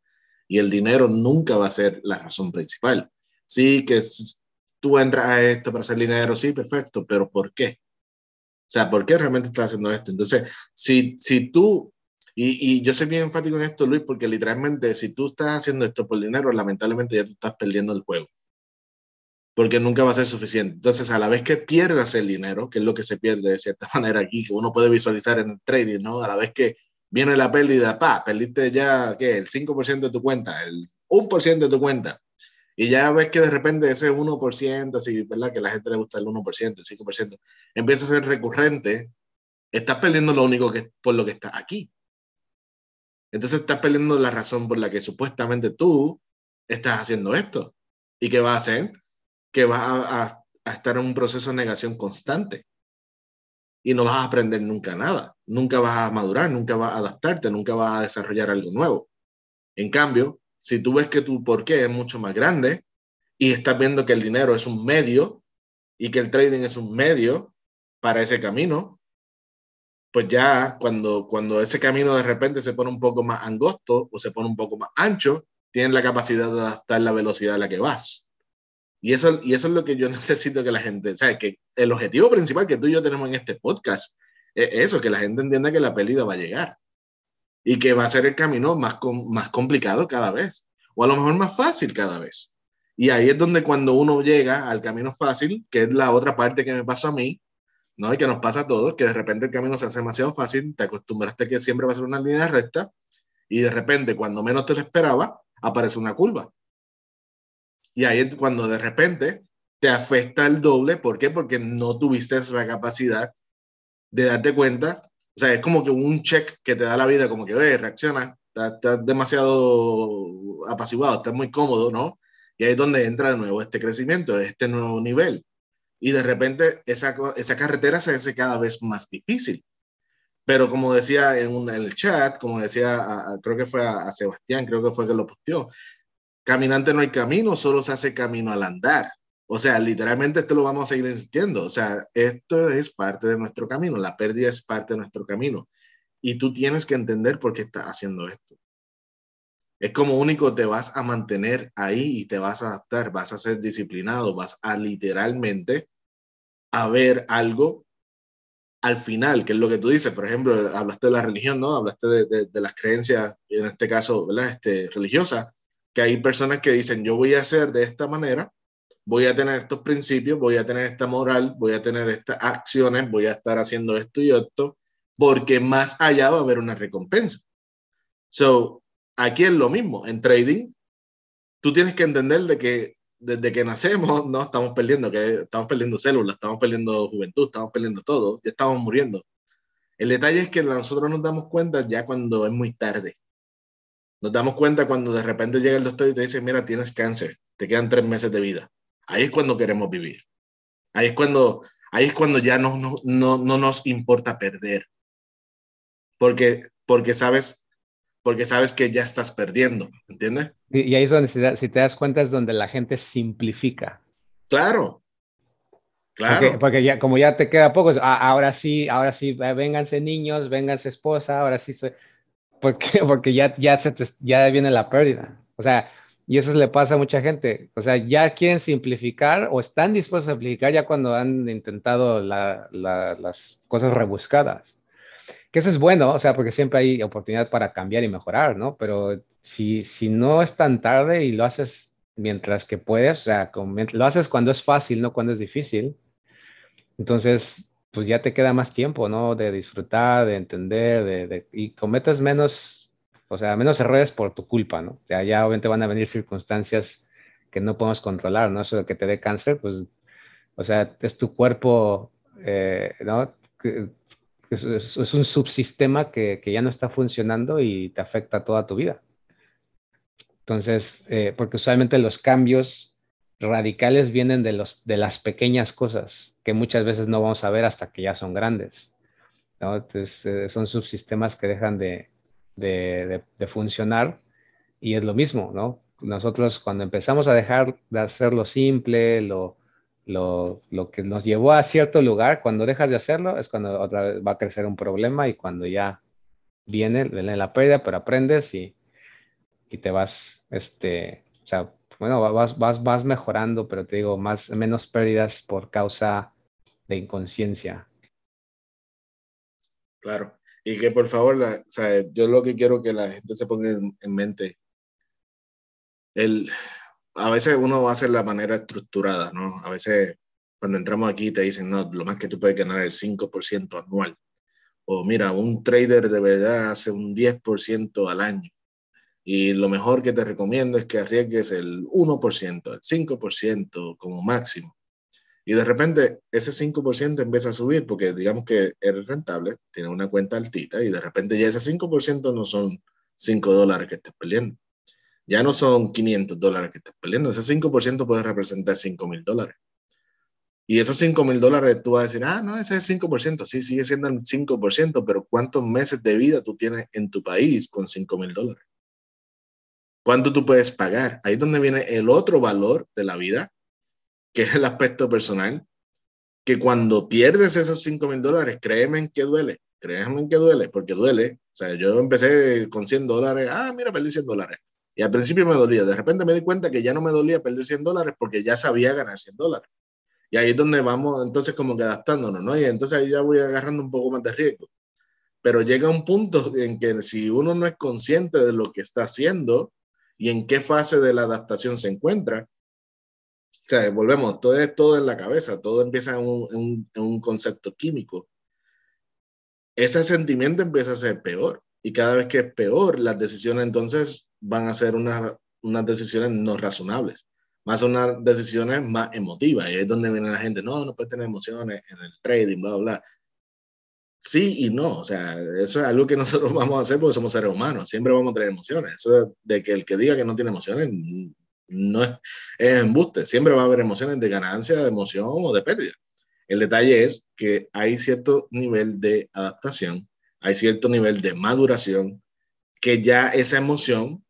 Y el dinero nunca va a ser la razón principal. Sí, que tú entras a esto para hacer dinero, sí, perfecto, pero ¿por qué? O sea, ¿por qué realmente estás haciendo esto? Entonces, si, si tú, y, y yo soy bien enfático en esto, Luis, porque literalmente si tú estás haciendo esto por dinero, lamentablemente ya tú estás perdiendo el juego porque nunca va a ser suficiente. Entonces, a la vez que pierdas el dinero, que es lo que se pierde de cierta manera aquí, que uno puede visualizar en el trading, ¿no? A la vez que viene la pérdida, pa, perdiste ya, ¿qué? El 5% de tu cuenta, el 1% de tu cuenta. Y ya ves que de repente ese 1%, así, ¿verdad? Que a la gente le gusta el 1%, el 5%, empieza a ser recurrente, estás perdiendo lo único que por lo que está aquí. Entonces estás perdiendo la razón por la que supuestamente tú estás haciendo esto. ¿Y qué vas a hacer? Que vas a, estar en un proceso de negación constante y no vas a aprender nunca nada, nunca vas a madurar, nunca vas a adaptarte, nunca vas a desarrollar algo nuevo. En cambio, si tú ves que tu porqué es mucho más grande y estás viendo que el dinero es un medio y que el trading es un medio para ese camino, pues ya cuando, cuando ese camino de repente se pone un poco más angosto o se pone un poco más ancho, tienes la capacidad de adaptar la velocidad a la que vas. Y eso, y eso es lo que yo necesito que la gente, o sea, que el objetivo principal que tú y yo tenemos en este podcast es eso, que la gente entienda que la pérdida va a llegar y que va a ser el camino más, más complicado cada vez, o a lo mejor más fácil cada vez. Y ahí es donde cuando uno llega al camino fácil, que es la otra parte que me pasó a mí, ¿no? Y que nos pasa a todos, que de repente el camino se hace demasiado fácil, te acostumbraste que siempre va a ser una línea recta, y de repente, cuando menos te lo esperaba, aparece una curva. Y ahí es cuando de repente te afecta el doble. ¿Por qué? Porque no tuviste esa capacidad de darte cuenta. O sea, es como que un check que te da la vida, como que, oye, reacciona, estás, demasiado apaciguado, estás muy cómodo, ¿no? Y ahí es donde entra de nuevo este crecimiento, este nuevo nivel. Y de repente esa, esa carretera se hace cada vez más difícil. Pero como decía en, el chat, como decía, creo que fue a, Sebastián, creo que fue que lo posteó, caminante no hay camino, solo se hace camino al andar. O sea, literalmente esto lo vamos a seguir insistiendo. O sea, esto es parte de nuestro camino, la pérdida es parte de nuestro camino. Y tú tienes que entender por qué estás haciendo esto. Es como único te vas a mantener ahí y te vas a adaptar, vas a ser disciplinado, vas a literalmente a ver algo al final, que es lo que tú dices. Por ejemplo, hablaste de la religión, ¿no? Hablaste de, de, las creencias, en este caso, ¿verdad? Este, religiosas que hay personas que dicen, yo voy a hacer de esta manera, voy a tener estos principios, voy a tener esta moral, voy a tener estas acciones, voy a estar haciendo esto y esto, porque más allá va a haber una recompensa. So, aquí es lo mismo, en trading, tú tienes que entender de que desde que nacemos no estamos perdiendo, que estamos perdiendo células, estamos perdiendo juventud, estamos perdiendo todo, ya estamos muriendo. El detalle es que nosotros nos damos cuenta ya cuando es muy tarde. Nos damos cuenta cuando de repente llega el doctor y te dice, mira, tienes cáncer, te quedan tres meses de vida. Ahí es cuando queremos vivir. Ahí es cuando, ahí es cuando ya no, no, no, no nos importa perder. Porque, porque, sabes, porque sabes que ya estás perdiendo, ¿entiendes? Y, ahí es donde, si te das cuenta, es donde la gente simplifica. Claro, Claro. Porque, ya, como ya te queda poco, ahora sí, ahora sí, vénganse niños, vénganse esposa, ahora sí soy. ¿Por qué? Porque ya, ya, se ya viene la pérdida. O sea, y eso le pasa a mucha gente. O sea, ya quieren simplificar o están dispuestos a simplificar ya cuando han intentado las cosas rebuscadas. Que eso es bueno, o sea, porque siempre hay oportunidad para cambiar y mejorar, ¿no? Pero si, si no es tan tarde y lo haces mientras que puedes, o sea, lo haces cuando es fácil, no cuando es difícil, entonces pues ya te queda más tiempo, ¿no? De disfrutar, de entender, de, y cometes menos, o sea, menos errores por tu culpa, ¿no? O sea, ya obviamente van a venir circunstancias que no podemos controlar, ¿no? Eso de que te dé cáncer, pues, o sea, es tu cuerpo, eh, ¿no? Es, es, un subsistema que, que, ya no está funcionando y te afecta toda tu vida. Entonces, eh, porque usualmente los cambios radicales vienen de, los, de las pequeñas cosas que muchas veces no vamos a ver hasta que ya son grandes. Entonces, eh, son subsistemas que dejan de, de, de, funcionar y es lo mismo, ¿no? Nosotros cuando empezamos a dejar de hacerlo simple, lo, lo, lo, que nos llevó a cierto lugar, cuando dejas de hacerlo es cuando otra vez va a crecer un problema y cuando ya viene, viene la pérdida, pero aprendes y, y te vas, este, o sea, bueno, vas, vas, vas mejorando, pero te digo, más, menos pérdidas por causa de inconsciencia. Claro, y que por favor, o sea, yo lo que quiero que la gente se ponga en, mente, el, a veces uno va a hacer la manera estructurada, ¿no? A veces cuando entramos aquí te dicen, no, lo más que tú puedes ganar es el 5% anual. O mira, un trader de verdad hace un 10% al año. Y lo mejor que te recomiendo es que arriesgues el 1%, el 5% como máximo. Y de repente ese 5% empieza a subir porque digamos que eres rentable, tienes una cuenta altita y de repente ya ese 5% no son 5 dólares que estás perdiendo. Ya no son 500 dólares que estás perdiendo. Ese 5% puede representar 5 mil dólares. Y esos 5 mil dólares tú vas a decir, ah, no, ese es el 5%. Sí, sigue siendo el 5%, pero ¿cuántos meses de vida tú tienes en tu país con 5 mil dólares? ¿Cuánto tú puedes pagar? Ahí es donde viene el otro valor de la vida, que es el aspecto personal, que cuando pierdes esos 5 mil dólares, créeme que duele. créanme que duele, porque duele. O sea, yo empecé con 100 dólares, ah, mira, perdí 100 dólares. Y al principio me dolía, de repente me di cuenta que ya no me dolía perder 100 dólares porque ya sabía ganar 100 dólares. Y ahí es donde vamos entonces como que adaptándonos, ¿no? Y entonces ahí ya voy agarrando un poco más de riesgo. Pero llega un punto en que si uno no es consciente de lo que está haciendo y en qué fase de la adaptación se encuentra, o sea, volvemos, todo es todo en la cabeza, todo empieza en un, en concepto químico. Ese sentimiento empieza a ser peor y cada vez que es peor, las decisiones entonces van a ser unas, unas decisiones no razonables, más unas decisiones más emotivas. Y es donde viene la gente, no, no puedes tener emociones en el trading, bla, bla. Sí y no, o sea, eso es algo que nosotros vamos a hacer porque somos seres humanos, siempre vamos a tener emociones. Eso de que el que diga que no tiene emociones no es, embuste. Siempre va a haber emociones de ganancia, de emoción o de pérdida. El detalle es que hay cierto nivel de adaptación, hay cierto nivel de maduración, que ya esa emoción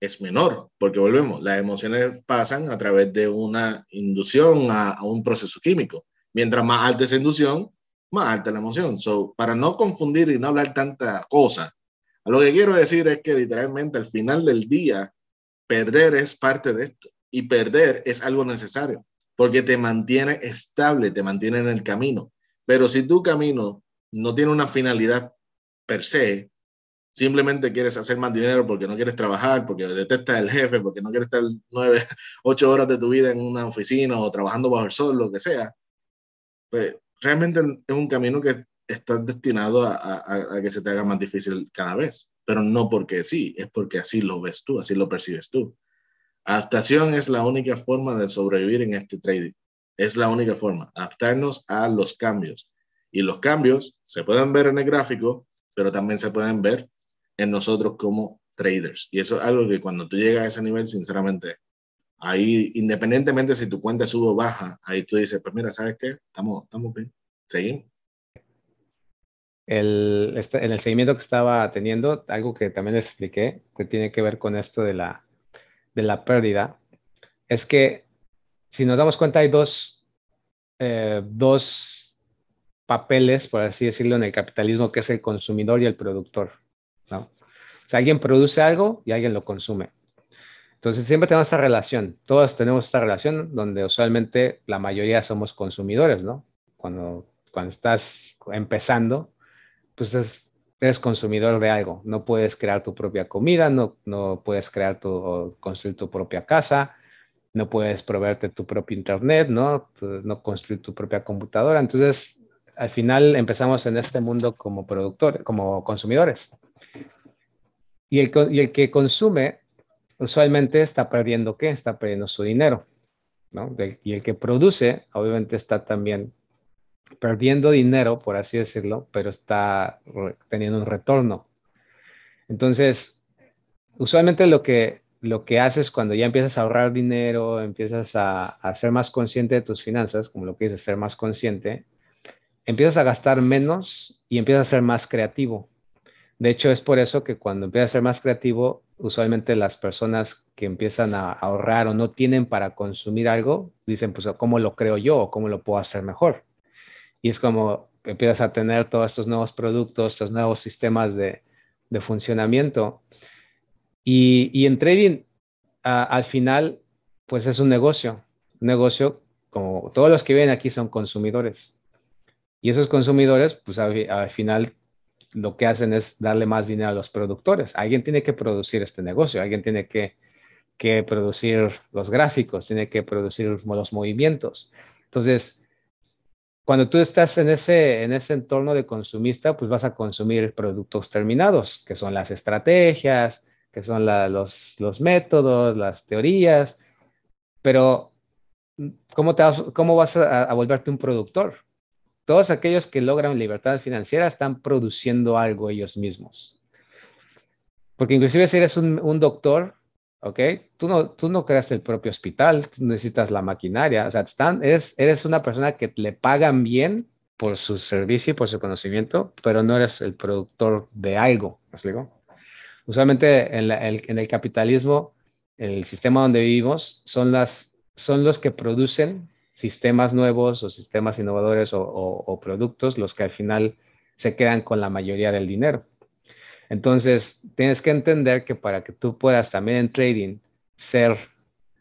es menor, porque volvemos, las emociones pasan a través de una inducción a, un proceso químico. Mientras más alta esa inducción, más alta la emoción. So, para no confundir y no hablar tanta cosa, lo que quiero decir es que literalmente al final del día, Perder es parte de esto y perder es algo necesario porque te mantiene estable, te mantiene en el camino. Pero si tu camino no tiene una finalidad per se, simplemente quieres hacer más dinero porque no quieres trabajar, porque detestas el jefe, porque no quieres estar nueve, ocho horas de tu vida en una oficina o trabajando bajo el sol, lo que sea, pues realmente es un camino que está destinado a que se te haga más difícil cada vez pero no porque sí, es porque así lo ves tú, así lo percibes tú. Adaptación es la única forma de sobrevivir en este trading. Es la única forma, adaptarnos a los cambios. Y los cambios se pueden ver en el gráfico, pero también se pueden ver en nosotros como traders. Y eso es algo que cuando tú llegas a ese nivel, sinceramente, ahí, independientemente si tu cuenta sube o baja, ahí tú dices, pues mira, ¿sabes qué? Estamos, estamos bien, seguimos el, este, en el seguimiento que estaba teniendo, algo que también les expliqué, que tiene que ver con esto de la, de la pérdida, es que si nos damos cuenta hay dos, eh, dos papeles, por así decirlo, en el capitalismo, que es el consumidor y el productor. ¿no? O sea, alguien produce algo y alguien lo consume. Entonces siempre tenemos esa relación, todos tenemos esta relación donde usualmente la mayoría somos consumidores, ¿no? Cuando, cuando estás empezando, pues eres consumidor de algo. No puedes crear tu propia comida, no, no puedes crear tu, o construir tu propia casa, no puedes proveerte tu propio internet, ¿no? no construir tu propia computadora. Entonces, al final empezamos en este mundo como productores, como consumidores. Y el, y el que consume usualmente está perdiendo qué? Está perdiendo su dinero. Y el que produce, obviamente, está también perdiendo dinero, por así decirlo, pero está teniendo un retorno. Entonces, usualmente lo que, lo que haces cuando ya empiezas a ahorrar dinero, empiezas a, a ser más consciente de tus finanzas, como lo que dices, ser más consciente, empiezas a gastar menos y empiezas a ser más creativo. De hecho, es por eso que cuando empiezas a ser más creativo, usualmente las personas que empiezan a ahorrar o no tienen para consumir algo, dicen, pues, ¿cómo lo creo yo o cómo lo puedo hacer mejor? y es como empiezas a tener todos estos nuevos productos, estos nuevos sistemas de, de funcionamiento. Y, y, en trading, al final, pues es un negocio. Un negocio, como todos los que vienen aquí son consumidores. Y esos consumidores, pues al, final, lo que hacen es darle más dinero a los productores. Alguien tiene que producir este negocio, alguien tiene que, que producir los gráficos, tiene que producir los movimientos. Entonces, cuando tú estás en ese, en ese entorno de consumista, pues vas a consumir productos terminados, que son las estrategias, que son los, los métodos, las teorías, pero ¿cómo, te vas, cómo vas a, volverte un productor? Todos aquellos que logran libertad financiera están produciendo algo ellos mismos. Porque inclusive si eres un, un doctor, ¿ok? Tú no, tú no creas el propio hospital, tú necesitas la maquinaria, o sea, están, eres, eres una persona que le pagan bien por su servicio y por su conocimiento, pero no eres el productor de algo, ¿me explico? Usualmente en, el, en el capitalismo, el sistema donde vivimos, son, las, son los que producen sistemas nuevos o sistemas innovadores o, productos los que al final se quedan con la mayoría del dinero. Entonces, tienes que entender que para que tú puedas también en trading ser,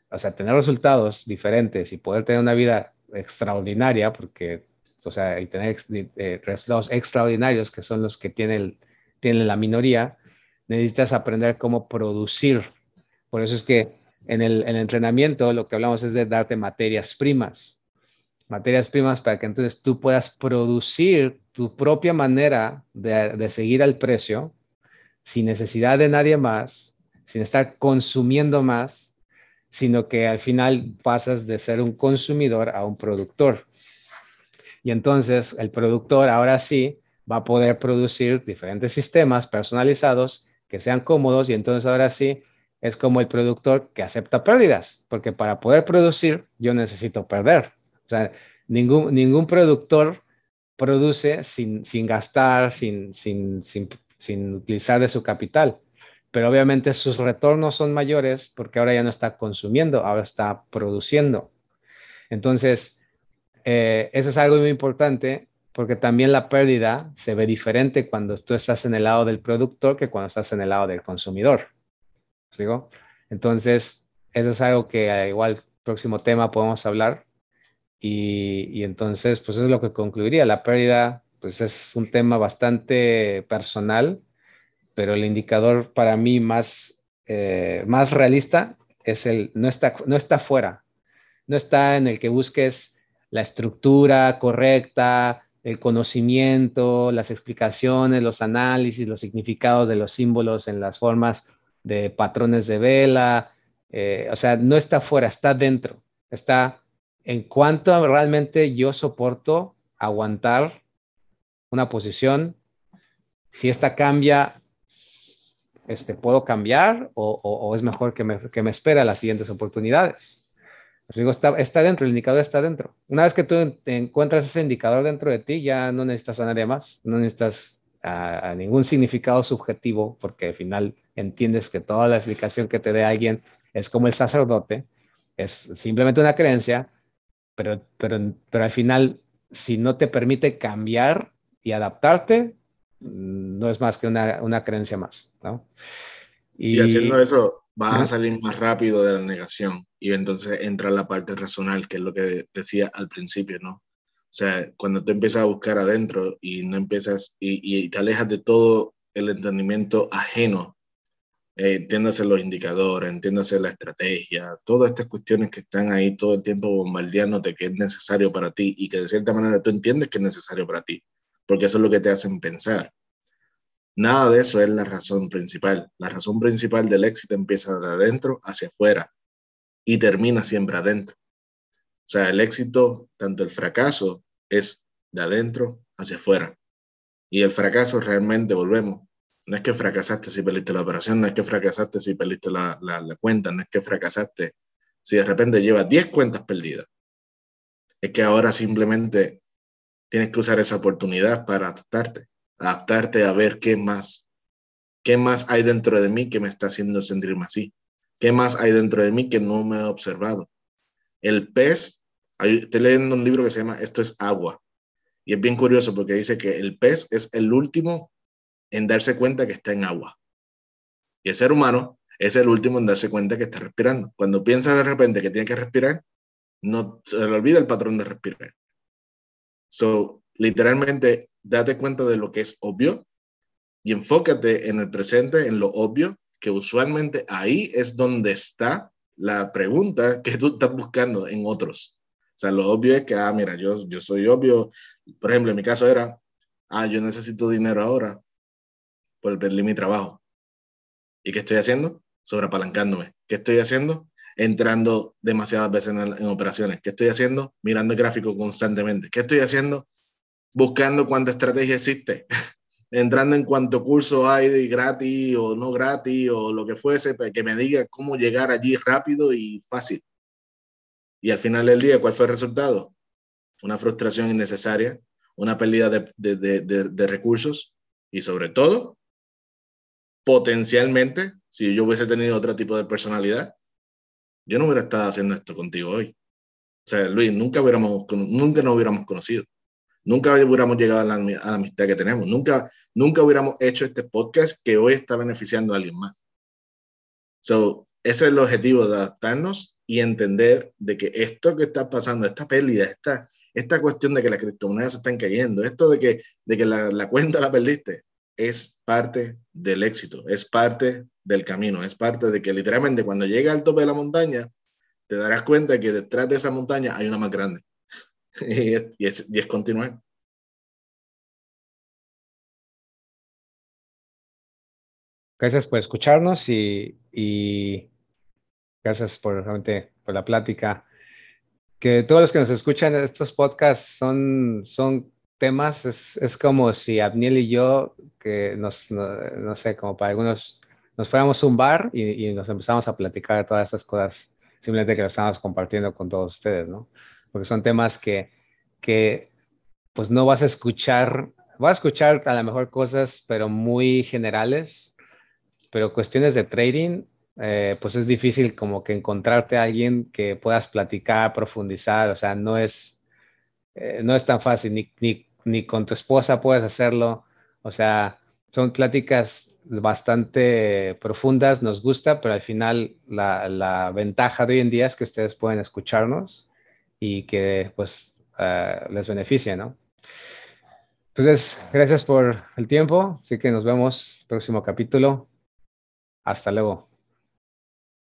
o sea, tener resultados diferentes y poder tener una vida extraordinaria, porque, o sea, y tener eh, resultados extraordinarios, que son los que tienen, tienen la minoría, necesitas aprender cómo producir. Por eso es que en el, entrenamiento lo que hablamos es de darte materias primas. Materias primas para que entonces tú puedas producir tu propia manera de, de seguir al precio sin necesidad de nadie más, sin estar consumiendo más, sino que al final pasas de ser un consumidor a un productor. Y entonces el productor ahora sí va a poder producir diferentes sistemas personalizados que sean cómodos y entonces ahora sí es como el productor que acepta pérdidas, porque para poder producir yo necesito perder. O sea, ningún, ningún productor produce sin, sin gastar, sin, sin, sin, sin utilizar de su capital. Pero obviamente sus retornos son mayores porque ahora ya no está consumiendo, ahora está produciendo. Entonces, eh, eso es algo muy importante porque también la pérdida se ve diferente cuando tú estás en el lado del productor que cuando estás en el lado del consumidor. ¿Digo? Entonces, eso es algo que eh, igual próximo tema podemos hablar. Y, y, entonces, pues es lo que concluiría. La pérdida, pues es un tema bastante personal, pero el indicador para mí más, eh, más realista es el, no está, no está fuera, no está en el que busques la estructura correcta, el conocimiento, las explicaciones, los análisis, los significados de los símbolos en las formas de patrones de vela. Eh, o sea, no está fuera, está dentro. Está en cuanto realmente yo soporto aguantar una posición. Si esta cambia, este, ¿puedo cambiar o, es mejor que me, que me espera las siguientes oportunidades? digo, está, está dentro, el indicador está dentro. Una vez que tú encuentras ese indicador dentro de ti, ya no necesitas a nadie más, no necesitas a, ningún significado subjetivo, porque al final entiendes que toda la explicación que te dé alguien es como el sacerdote, es simplemente una creencia, pero, pero, pero al final, si no te permite cambiar y adaptarte, no es más que una, una creencia más, ¿no? y haciendo eso, vas a salir más rápido de la negación y entonces entra la parte racional, que es lo que decía al principio, ¿no? O sea, cuando tú empiezas a buscar adentro y no empiezas y, te alejas de todo el entendimiento ajeno, eh, entiéndase los indicadores, entiéndase la estrategia, todas estas cuestiones que están ahí todo el tiempo bombardeándote que es necesario para ti y que de cierta manera tú entiendes que es necesario para ti, porque eso es lo que te hacen pensar. Nada de eso es la razón principal. La razón principal del éxito empieza de adentro hacia afuera y termina siempre adentro. O sea, el éxito, tanto el fracaso, es de adentro hacia afuera. Y el fracaso realmente, volvemos, no es que fracasaste si perdiste la operación, no es que fracasaste si perdiste la, la, cuenta, no es que fracasaste si de repente llevas 10 cuentas perdidas. Es que ahora simplemente tienes que usar esa oportunidad para adaptarte adaptarte a ver qué más, qué más hay dentro de mí que me está haciendo sentirme así, qué más hay dentro de mí que no me he observado. El pez, estoy leyendo un libro que se llama Esto es agua, y es bien curioso porque dice que el pez es el último en darse cuenta que está en agua. Y el ser humano es el último en darse cuenta que está respirando. Cuando piensa de repente que tiene que respirar, no se le olvida el patrón de respirar. So, literalmente date cuenta de lo que es obvio y enfócate en el presente, en lo obvio, que usualmente ahí es donde está la pregunta que tú estás buscando en otros. O sea, lo obvio es que, ah, mira, yo, yo soy obvio. Por ejemplo, en mi caso era, ah, yo necesito dinero ahora por perder mi trabajo. ¿Y qué estoy haciendo? Sobrepalancándome. ¿Qué estoy haciendo? Entrando demasiadas veces en, en operaciones. ¿Qué estoy haciendo? Mirando el gráfico constantemente. ¿Qué estoy haciendo? buscando cuánta estrategia existe, entrando en cuánto curso hay de gratis o no gratis o lo que fuese, para que me diga cómo llegar allí rápido y fácil. Y al final del día, ¿cuál fue el resultado? Una frustración innecesaria, una pérdida de, de, de, recursos y sobre todo, potencialmente, si yo hubiese tenido otro tipo de personalidad, yo no hubiera estado haciendo esto contigo hoy. O sea, Luis, nunca, hubiéramos, nunca nos hubiéramos conocido nunca hubiéramos llegado a la, a la, amistad que tenemos, nunca, nunca hubiéramos hecho este podcast que hoy está beneficiando a alguien más. So, ese es el objetivo de adaptarnos y entender de que esto que está pasando, esta pérdida, esta, esta cuestión de que las criptomonedas se están cayendo, esto de que, de que la, la cuenta la perdiste, es parte del éxito, es parte del camino, es parte de que literalmente cuando llega al tope de la montaña, te darás cuenta que detrás de esa montaña hay una más grande. y, es, y, es, continuar. Gracias por escucharnos y, y gracias por, realmente, por la plática. Que todos los que nos escuchan estos podcasts son, son temas, es, es como si Abniel y yo, que nos, no, no, sé, como para algunos, nos fuéramos a un bar y, y, nos empezamos a platicar de todas estas cosas, simplemente que lo estamos compartiendo con todos ustedes, ¿no? Porque son temas que, que pues no vas a escuchar, vas a escuchar a lo mejor cosas, pero muy generales, pero cuestiones de trading, eh, pues es difícil como que encontrarte a alguien que puedas platicar, profundizar, o sea, no es, eh, no es tan fácil, ni, ni ni con tu esposa puedes hacerlo. O sea, son pláticas bastante profundas, nos gusta, pero al final la, la ventaja de hoy en día es que ustedes pueden escucharnos y que pues uh, les beneficie, ¿no? Entonces, gracias por el tiempo, así que nos vemos próximo capítulo. Hasta luego.